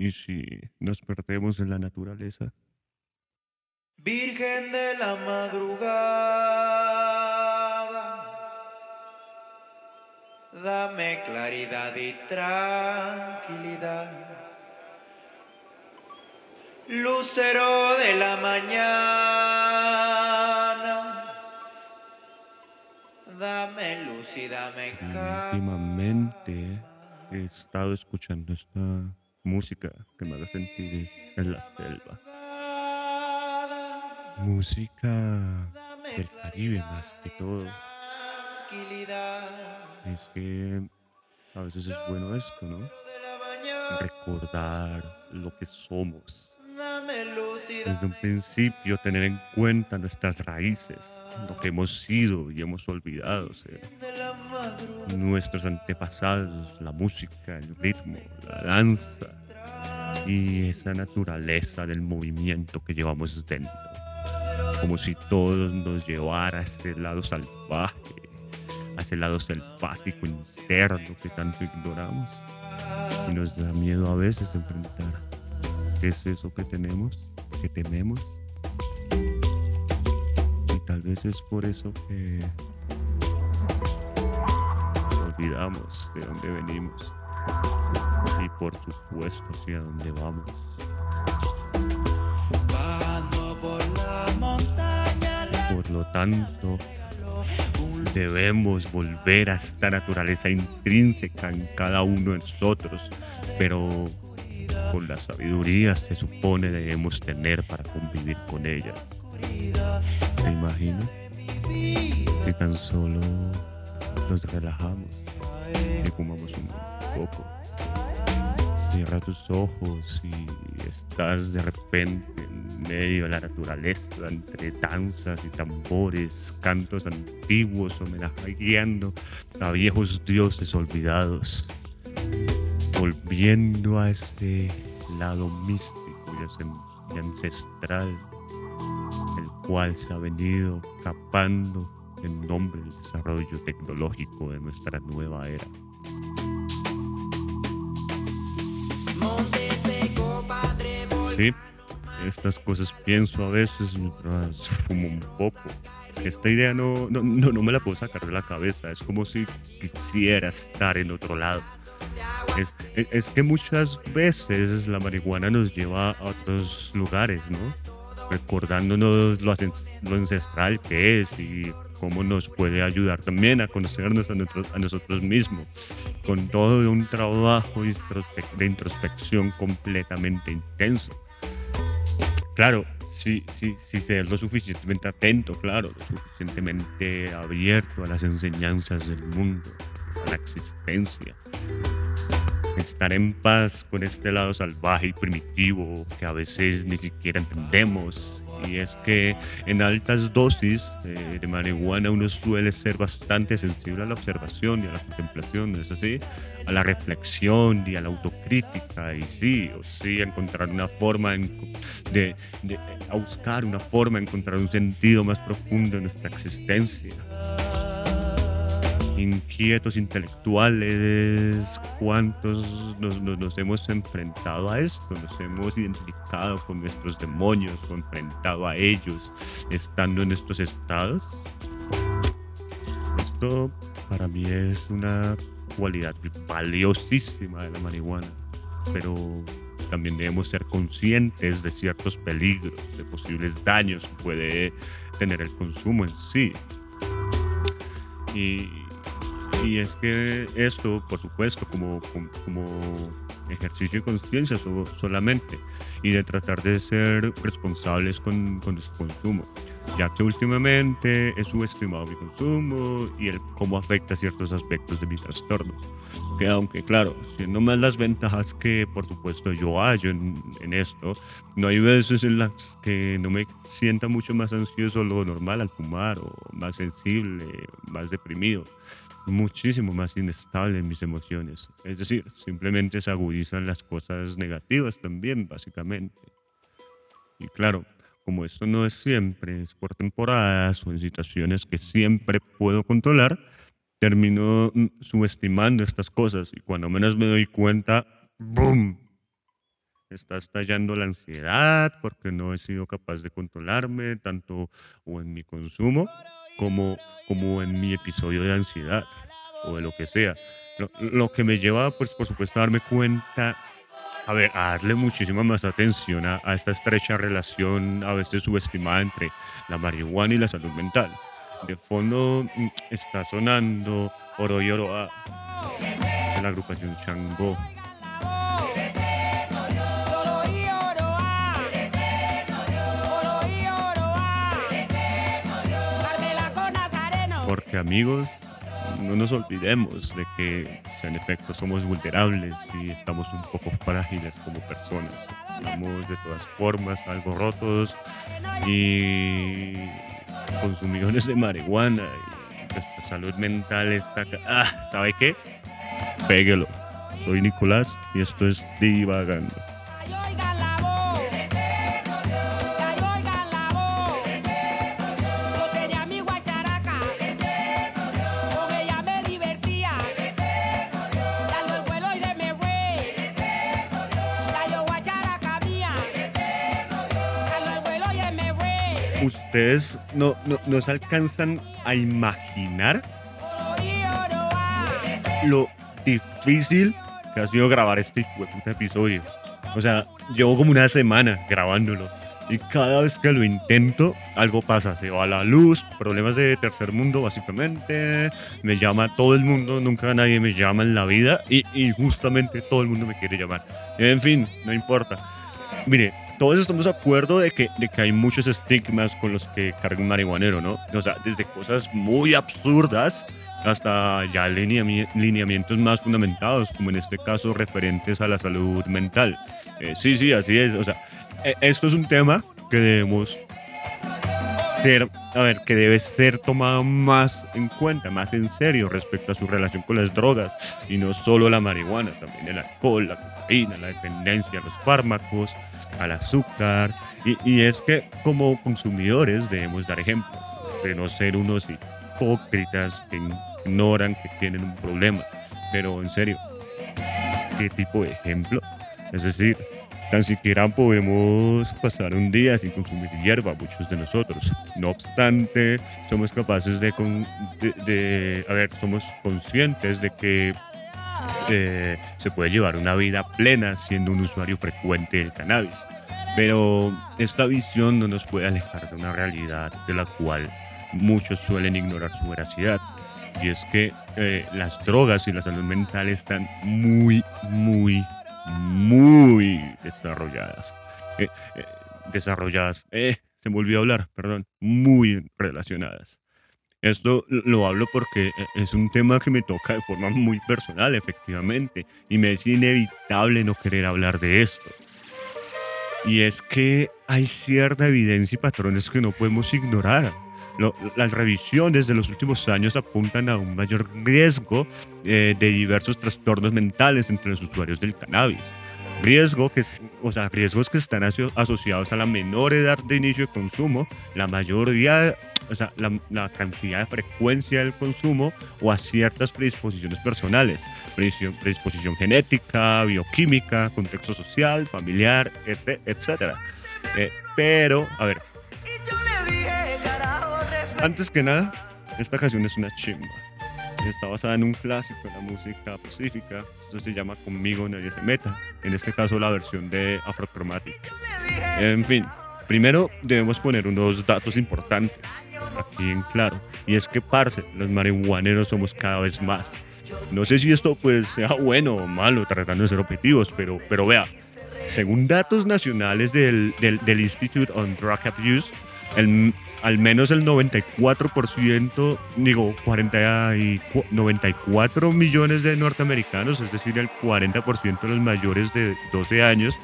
¿Y si nos perdemos en la naturaleza? Virgen de la madrugada, dame claridad y tranquilidad. Lucero de la mañana, dame luz y dame calma. Últimamente he estado escuchando esta música que me hace sentir en la selva. Música del Caribe más que todo. Es que a veces es bueno esto, ¿no? Recordar lo que somos. Desde un principio tener en cuenta nuestras raíces, lo que hemos sido y hemos olvidado ser. Nuestros antepasados, la música, el ritmo, la danza y esa naturaleza del movimiento que llevamos dentro. Como si todo nos llevara a ese lado salvaje, a ese lado selvático interno que tanto ignoramos. Y nos da miedo a veces enfrentar. ¿Qué es eso que tenemos? ¿Que tememos? Y tal vez es por eso que olvidamos de dónde venimos y por supuesto hacia dónde vamos. Por lo tanto, debemos volver a esta naturaleza intrínseca en cada uno de nosotros, pero con la sabiduría se supone debemos tener para convivir con ella. ¿Se imagina? Si tan solo nos relajamos y fumamos un poco. Cierra tus ojos y estás de repente en medio de la naturaleza, entre danzas y tambores, cantos antiguos homenajeando a viejos dioses olvidados, volviendo a ese lado místico y ancestral, el cual se ha venido capando en nombre del desarrollo tecnológico de nuestra nueva era. Sí, estas cosas pienso a veces mientras fumo un poco. Esta idea no, no, no, no me la puedo sacar de la cabeza. Es como si quisiera estar en otro lado. Es, es- es que muchas veces la marihuana nos lleva a otros lugares, ¿no? Recordándonos lo, ancest- lo ancestral que es y cómo nos puede ayudar también a conocernos a, nosotros mismos. Con todo un trabajo de introspección completamente intenso. Claro, sí, sí, sí, ser lo suficientemente atento, claro, lo suficientemente abierto a las enseñanzas del mundo, a la existencia. Estar en paz con este lado salvaje y primitivo que a veces ni siquiera entendemos. Y es que en altas dosis eh, de marihuana uno suele ser bastante sensible a la observación y a la contemplación, ¿no es así? A la reflexión y a la autocrítica. Y sí, o sí, a encontrar una forma en- de, de- a buscar una forma encontrar un sentido más profundo en nuestra existencia. Inquietos intelectuales, ¿cuántos nos, hemos enfrentado a esto? Nos hemos identificado con nuestros demonios o enfrentado a ellos estando en estos estados. Esto para mí es una cualidad valiosísima de la marihuana, pero también debemos ser conscientes de ciertos peligros, de posibles daños que puede tener el consumo en sí. Y, y es que esto, por supuesto, como, como, como ejercicio de conciencia so- solamente, y de tratar de ser responsables con, con nuestro consumo, ya que últimamente he subestimado mi consumo y el cómo afecta ciertos aspectos de mis trastornos. Que aunque claro, siendo más las ventajas que por supuesto yo hallo en, en esto, no hay veces en las que no me sienta mucho más ansioso lo normal al fumar o más sensible, más deprimido, muchísimo más inestable en mis emociones. Es decir, simplemente se agudizan las cosas negativas también, básicamente. Y claro, como esto no es siempre, es por temporadas o en situaciones que siempre puedo controlar, termino subestimando estas cosas y cuando menos me doy cuenta, ¡boom! Está estallando la ansiedad porque no he sido capaz de controlarme tanto o en mi consumo como, como en mi episodio de ansiedad o de lo que sea. Lo, lo que me lleva, pues, por supuesto, a darme cuenta, a ver, a darle muchísima más atención a, a esta estrecha relación a veces subestimada entre la marihuana y la salud mental. De fondo mm, está sonando Oro y Oro de la agrupación Changó. Porque amigos, no nos olvidemos de que en efecto somos vulnerables y estamos un poco frágiles como personas. Estamos de todas formas algo rotos y consumidores de marihuana y nuestra salud mental está... Ah, ¿sabe qué? Péguelo. Soy Nicolás y esto es Divagando. ¿Ustedes no, no, no se alcanzan a imaginar lo difícil que ha sido grabar este episodio. O sea, llevo como una semana grabándolo. Y cada vez que lo intento, algo pasa. Se va la luz, problemas de tercer mundo, básicamente. Me llama todo el mundo, nunca nadie me llama en la vida. Y, y justamente todo el mundo me quiere llamar. En fin, no importa. Mire, todos estamos de acuerdo de que, de que hay muchos estigmas con los que carga un marihuanero, ¿no? O sea, desde cosas muy absurdas hasta ya lineami- lineamientos más fundamentados, como en este caso referentes a la salud mental. Eh, sí, sí, así es. O sea, e- esto es un tema que debemos ser, a ver, que debe ser tomado más en cuenta, más en serio respecto a su relación con las drogas y no solo la marihuana, también el alcohol, la cocaína, la dependencia los fármacos, al azúcar. Y, y es que como consumidores debemos dar ejemplo de no ser unos hipócritas que ignoran que tienen un problema. Pero en serio, ¿qué tipo de ejemplo? Es decir, tan siquiera podemos pasar un día sin consumir hierba, muchos de nosotros. No obstante, somos capaces de, con- de- de- a ver, somos conscientes de que se puede llevar una vida plena siendo un usuario frecuente del cannabis. Pero esta visión no nos puede alejar de una realidad de la cual muchos suelen ignorar su veracidad. Y es que eh, las drogas y la salud mental están muy, muy, muy desarrolladas. Eh, eh, desarrolladas. Se me olvidó hablar, perdón. Muy relacionadas. Esto lo hablo porque eh, es un tema que me toca de forma muy personal, efectivamente, y me es inevitable no querer hablar de esto. Y es que hay cierta evidencia y patrones que no podemos ignorar. Lo- las revisiones de los últimos años apuntan a un mayor riesgo eh, de diversos trastornos mentales entre los usuarios del cannabis. Riesgo que, o sea, riesgos que están aso- asociados a la menor edad de inicio de consumo, la mayoría, o sea, la, la cantidad de frecuencia del consumo o a ciertas predisposiciones personales, predisposición, predisposición genética, bioquímica, contexto social, familiar, etc. etcétera. Eh, pero, a ver, antes que nada, esta canción es una chimba. Está basada en un clásico de la música pacífica. Esto se llama Conmigo Nadie Se Meta. En este caso, la versión de Afrochromatic. En fin, primero debemos poner unos datos importantes aquí en claro. Y es que, parce, los marihuaneros somos cada vez más. No sé si esto pues sea bueno o malo, tratando de ser objetivos, pero, pero vea, según datos nacionales del, del, del Institute on Drug Abuse, el, al menos el 94%, digo, 40 y cu- 94 millones de norteamericanos, es decir, el 40% de los mayores de 12 años,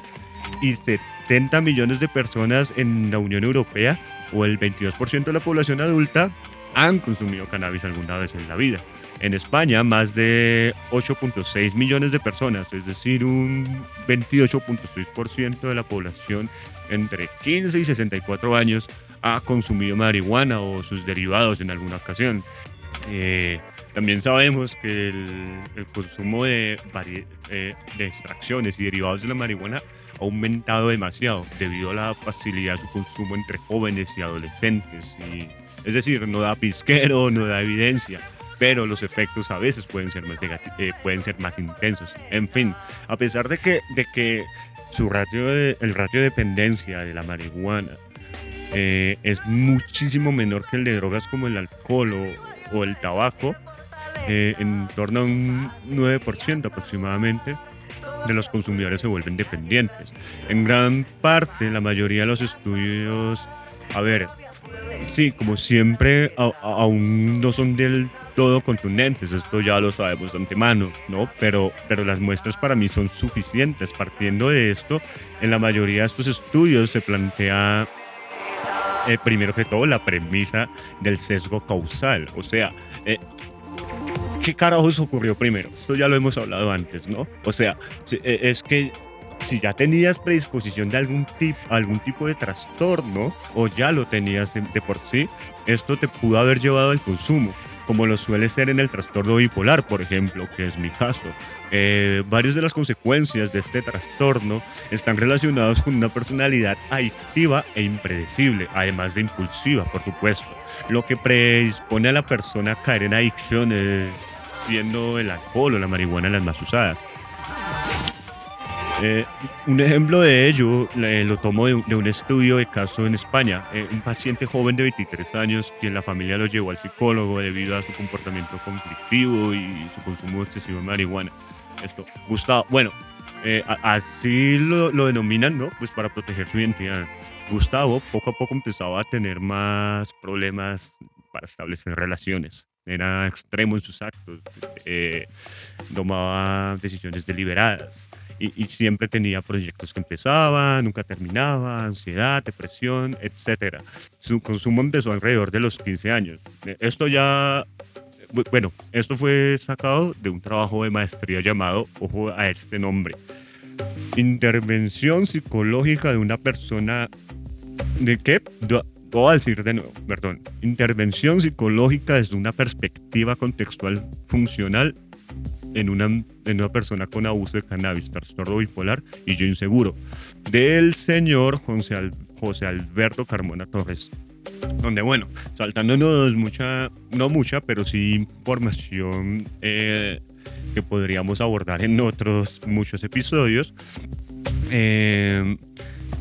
y 70 millones de personas en la Unión Europea, o el 22% de la población adulta, han consumido cannabis alguna vez en la vida. En España, más de 8.6 millones de personas, es decir, un 28.6% de la población entre 15 y 64 años ha consumido marihuana o sus derivados en alguna ocasión. Eh, También sabemos que el, consumo eh, de extracciones y derivados de la marihuana ha aumentado demasiado debido a la facilidad de su consumo entre jóvenes y adolescentes. Es decir, no da pisquero, no da evidencia, pero los efectos a veces pueden ser más, eh, pueden ser más intensos. En fin, a pesar de que, de que su el ratio de dependencia de la marihuana eh, es muchísimo menor que el de drogas como el alcohol o, o el tabaco, eh, en torno a un 9% aproximadamente de los consumidores se vuelven dependientes. En gran parte, la mayoría de los estudios, a ver, sí, como siempre, a- a- aún no son del todo contundentes, esto ya lo sabemos de antemano, ¿no? Pero, pero las muestras para mí son suficientes. Partiendo de esto, en la mayoría de estos estudios se plantea eh, primero que todo la premisa del sesgo causal. O sea, eh, ¿qué carajos ocurrió primero? Esto ya lo hemos hablado antes, ¿no? O sea, eh, es que si ya tenías predisposición de algún tipo, algún tipo de trastorno o ya lo tenías de por sí, esto te pudo haber llevado al consumo, como lo suele ser en el trastorno bipolar, por ejemplo, que es mi caso. Eh, varias de las consecuencias de este trastorno están relacionados con una personalidad adictiva e impredecible, además de impulsiva, por supuesto. Lo que predispone a la persona a caer en adicciones, siendo el alcohol o la marihuana las más usadas. Eh, un ejemplo de ello eh, lo tomo de, un- estudio de caso en España. Eh, un paciente joven de 23 años, quien la familia lo llevó al psicólogo debido a su comportamiento conflictivo y su consumo excesivo de marihuana. Esto, Gustavo, bueno, así lo, lo denominan, ¿no? Pues para proteger su identidad. Gustavo poco a poco empezaba a tener más problemas para establecer relaciones. Era extremo en sus actos, tomaba decisiones deliberadas y, y siempre tenía proyectos que empezaban, nunca terminaba, ansiedad, depresión, etcétera. Su consumo empezó alrededor de los 15 años. Eh, Esto ya, bu- bueno, esto fue sacado de un trabajo de maestría llamado, ojo a este nombre, Intervención psicológica de una persona ¿De qué? Do- Voy a decir de nuevo, perdón. Intervención psicológica desde una perspectiva contextual funcional en una, en una persona con abuso de cannabis, trastorno bipolar y yo inseguro. Del señor José, José Alberto Carmona Torres. Donde, bueno, saltándonos mucha, no mucha, pero sí información eh, que podríamos abordar en otros muchos episodios. Eh,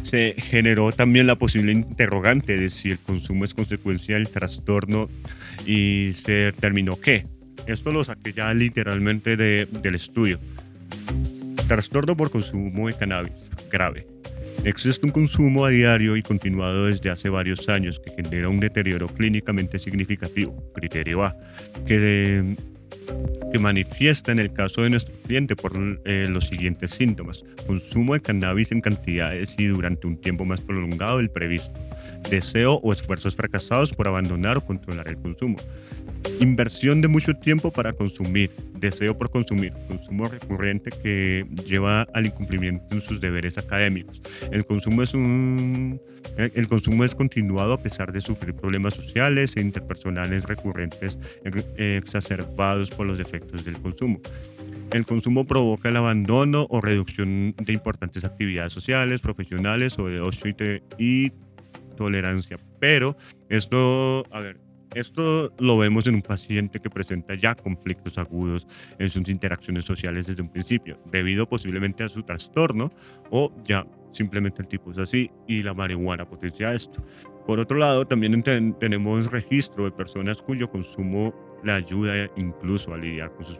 se generó también la posible interrogante de si el consumo es consecuencia del trastorno y se determinó que. Esto lo saqué ya literalmente de- del estudio. Trastorno por consumo de cannabis grave. Existe un consumo a diario y continuado desde hace varios años que genera un deterioro clínicamente significativo, criterio A, que, que manifiesta en el caso de nuestro cliente por eh, los siguientes síntomas. Consumo de cannabis en cantidades y durante un tiempo más prolongado del previsto. Deseo o esfuerzos fracasados por abandonar o controlar el consumo. Inversión de mucho tiempo para consumir. Deseo por consumir. Consumo recurrente que lleva al incumplimiento en sus deberes académicos. El consumo es un el consumo es continuado a pesar de sufrir problemas sociales e interpersonales recurrentes eh, exacerbados por los efectos del consumo. El consumo provoca el abandono o reducción de importantes actividades sociales, profesionales o de ocio y tolerancia. Pero esto, a ver, esto lo vemos en un paciente que presenta ya conflictos agudos en sus interacciones sociales desde un principio, debido posiblemente a su trastorno o ya simplemente el tipo es así y la marihuana potencia esto. Por otro lado, también enten- tenemos registro de personas cuyo consumo le ayuda incluso a lidiar con sus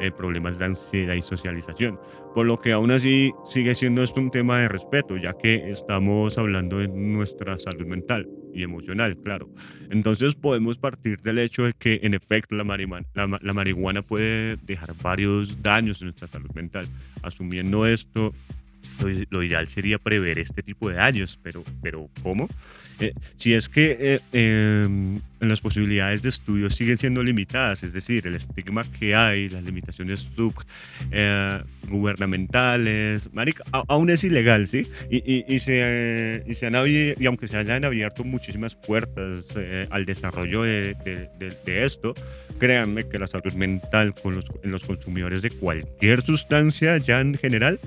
eh, problemas de ansiedad y socialización. Por lo que aún así sigue siendo esto un tema de respeto, ya que estamos hablando de nuestra salud mental y emocional, claro. Entonces podemos partir del hecho de que en efecto la, marihuana puede dejar varios daños en nuestra salud mental. Asumiendo esto, lo, lo ideal sería prever este tipo de daños, pero, pero ¿cómo? Eh, si es que eh, em, las posibilidades de estudio siguen siendo limitadas, es decir, el estigma que hay, las limitaciones sub, eh, aún es ilegal, ¿sí? Y, y, y se, y, se han y aunque se hayan abierto muchísimas puertas eh, al desarrollo de, de- de- de esto, créanme que la salud mental con los, en los consumidores de cualquier sustancia ya en general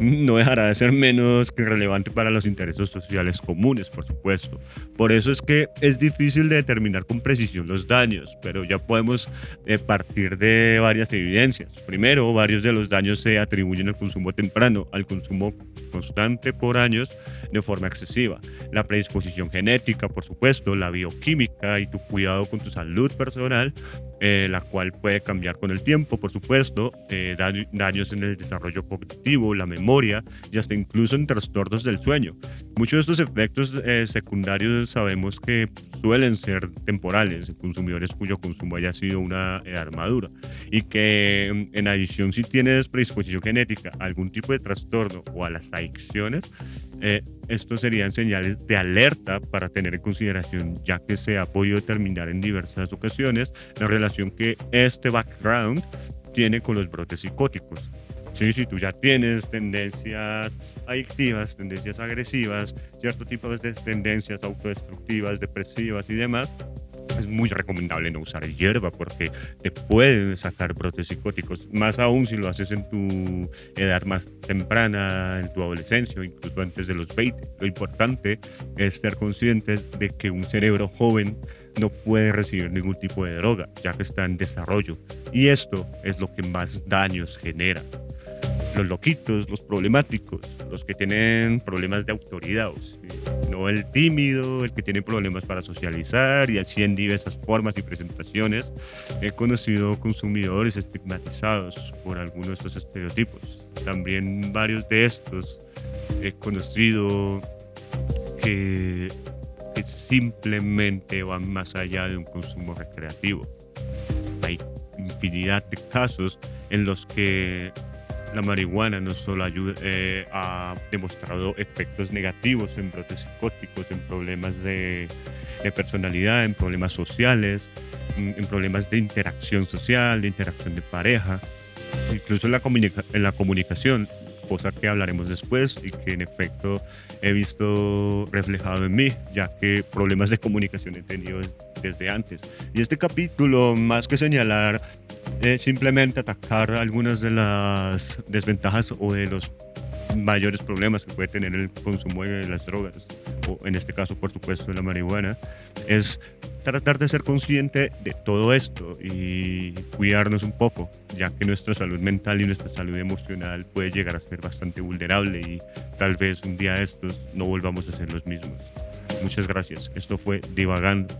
no dejará de ser menos que relevante para los intereses sociales comunes, por supuesto. Por eso es que es difícil de determinar con precisión los daños, pero ya podemos eh, partir de varias evidencias. Primero, varios de los daños se atribuyen al consumo temprano, al consumo constante por años de forma excesiva. La predisposición genética, por supuesto, la bioquímica y tu cuidado con tu salud personal, eh, la cual puede cambiar con el tiempo, por supuesto, eh, daño- daños en el desarrollo cognitivo, la memoria y hasta incluso en trastornos del sueño. Muchos de estos efectos eh, secundarios sabemos que suelen ser temporales en consumidores cuyo consumo haya sido una edad madura y que mm, en adición si tienes predisposición genética a algún tipo de trastorno o a las adicciones, eh, estos serían señales de alerta para tener en consideración ya que se ha podido determinar en diversas ocasiones la relación que este background tiene con los brotes psicóticos. Sí, si tú ya tienes tendencias adictivas, tendencias agresivas, cierto tipo de tendencias autodestructivas, depresivas y demás, es muy recomendable no usar hierba porque te pueden sacar brotes psicóticos, más aún si lo haces en tu edad más temprana, en tu adolescencia incluso antes de los 20. Lo importante es ser conscientes de que un cerebro joven no puede recibir ningún tipo de droga, ya que está en desarrollo. Y esto es lo que más daños genera. Los loquitos, los problemáticos, los que tienen problemas de autoridad, no el tímido, el que tiene problemas para socializar y así en diversas formas y presentaciones. He conocido consumidores estigmatizados por algunos de estos estereotipos. También varios de estos he conocido que simplemente van más allá de un consumo recreativo. Hay infinidad de casos en los que la marihuana no solo ayuda, eh, ha demostrado efectos negativos en brotes psicóticos, en problemas de, personalidad, en problemas sociales, en, problemas de interacción social, de interacción de pareja, incluso en la comunicación, cosa que hablaremos después y que en efecto he visto reflejado en mí, ya que problemas de comunicación he tenido des- desde antes. Y este capítulo, más que señalar, es simplemente atacar algunas de las desventajas o de los mayores problemas que puede tener el consumo de las drogas, o en este caso, por supuesto, de la marihuana, es tratar de ser consciente de todo esto y cuidarnos un poco, ya que nuestra salud mental y nuestra salud emocional puede llegar a ser bastante vulnerable y tal vez un día estos no volvamos a ser los mismos. Muchas gracias. Esto fue Divagando.